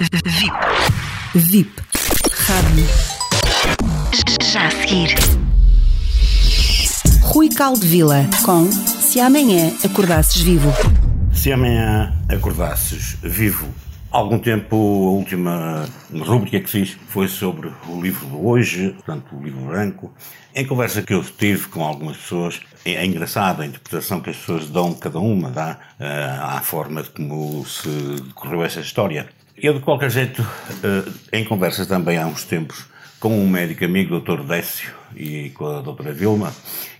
VIP. VIP. Rádio. Já a seguir. Rui Caldevila com Se Amanhã Acordasses Vivo. Se amanhã acordasses vivo, algum tempo a última rúbrica que fiz foi sobre o livro de hoje, portanto o livro branco. Em conversa que eu tive com algumas pessoas, é, é engraçada a interpretação que as pessoas dão, cada uma dá, uh, à forma de como se decorreu essa história. Eu, de qualquer jeito, uh, em conversa também há uns tempos, com um médico amigo, Dr. Décio, e com a Dra. Vilma,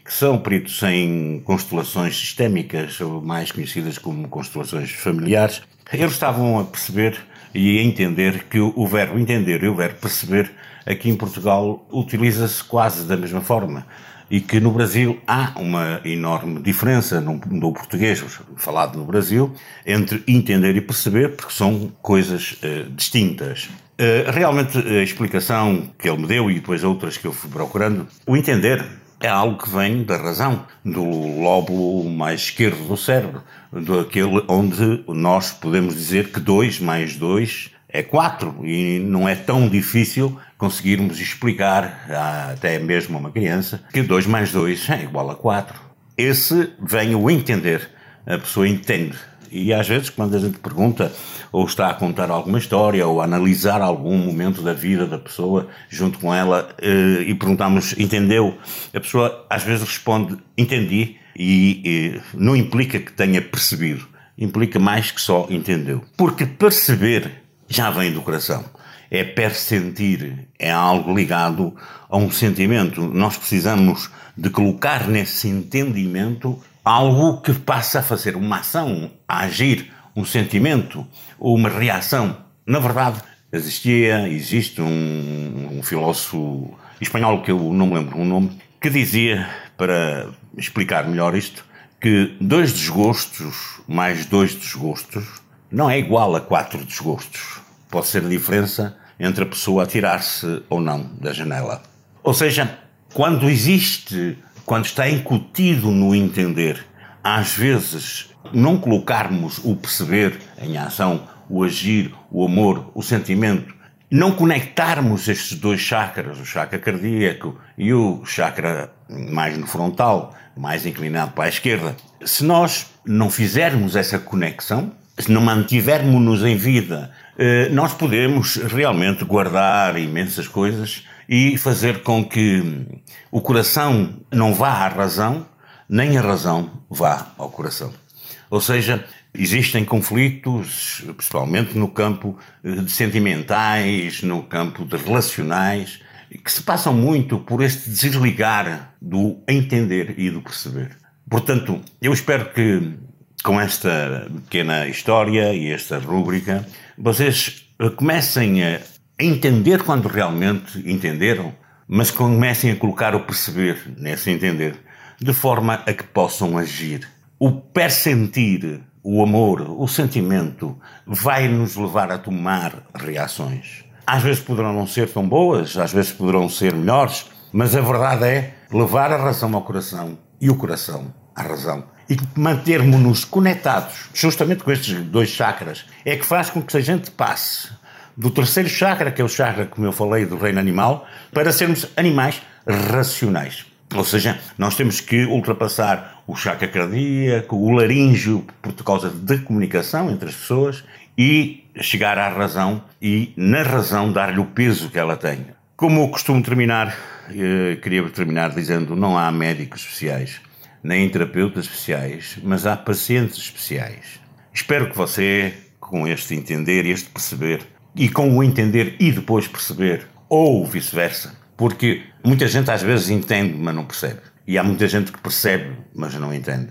que são peritos em constelações sistémicas, ou mais conhecidas como constelações familiares, eles estavam a perceber e a entender que o verbo entender e o verbo perceber aqui em Portugal utiliza-se quase da mesma forma e que no Brasil há uma enorme diferença no, no, português falado no Brasil entre entender e perceber, porque são coisas uh, distintas. Uh, realmente a explicação que ele me deu e depois outras que eu fui procurando, o entender é algo que vem da razão, do lóbulo mais esquerdo do cérebro, daquele onde nós podemos dizer que 2 mais 2 é 4 e não é tão difícil conseguirmos explicar até mesmo a uma criança que 2 mais 2 é igual a 4. Esse vem o entender, a pessoa entende e às vezes, quando a gente pergunta, ou está a contar alguma história, ou a analisar algum momento da vida da pessoa junto com ela, eh, e perguntamos, entendeu? A pessoa às vezes responde, entendi, e, e não implica que tenha percebido. Implica mais que só entendeu. Porque perceber já vem do coração. É persentir, é algo ligado a um sentimento. Nós precisamos de colocar nesse entendimento algo que passa a fazer uma ação, a agir, um sentimento, uma reação. Na verdade, existia, existe um, um filósofo espanhol que eu não me lembro o nome, que dizia, para explicar melhor isto, que dois desgostos mais dois desgostos não é igual a quatro desgostos. Pode ser a diferença entre a pessoa atirar-se ou não da janela. Ou seja, quando existe quando está incutido no entender, às vezes não colocarmos o perceber em ação, o agir, o amor, o sentimento, não conectarmos estes dois chakras, o chakra cardíaco e o chakra mais no frontal, mais inclinado para a esquerda, se nós não fizermos essa conexão, se não mantivermos-nos em vida, eh, nós podemos realmente guardar imensas coisas e fazer com que o coração não vá à razão, nem a razão vá ao coração. Ou seja, existem conflitos, principalmente no campo eh, de sentimentais, no campo de relacionais, que se passam muito por este desligar do entender e do perceber. Portanto, eu espero que com esta pequena história e esta rúbrica, vocês comecem a entender quando realmente entenderam, mas comecem a colocar o perceber nesse entender, de forma a que possam agir. O persentir, o amor, o sentimento, vai nos levar a tomar reações. Às vezes poderão não ser tão boas, às vezes poderão ser melhores, mas a verdade é levar a razão ao coração e o coração à razão. E mantermos-nos conectados, justamente com estes dois chakras, é que faz com que a gente passe do terceiro chakra, que é o chakra, como eu falei, do reino animal, para sermos animais racionais. Ou seja, nós temos que ultrapassar o chakra cardíaco, o laríngeo, por causa de comunicação entre as pessoas, e chegar à razão e, na razão, dar-lhe o peso que ela tem. Como eu costumo terminar, eh, queria terminar dizendo: não há médicos especiais, nem terapeutas especiais, mas há pacientes especiais. Espero que você, com este entender e este perceber, e com o entender e depois perceber, ou vice-versa. Porque muita gente às vezes entende, mas não percebe. E há muita gente que percebe, mas não entende.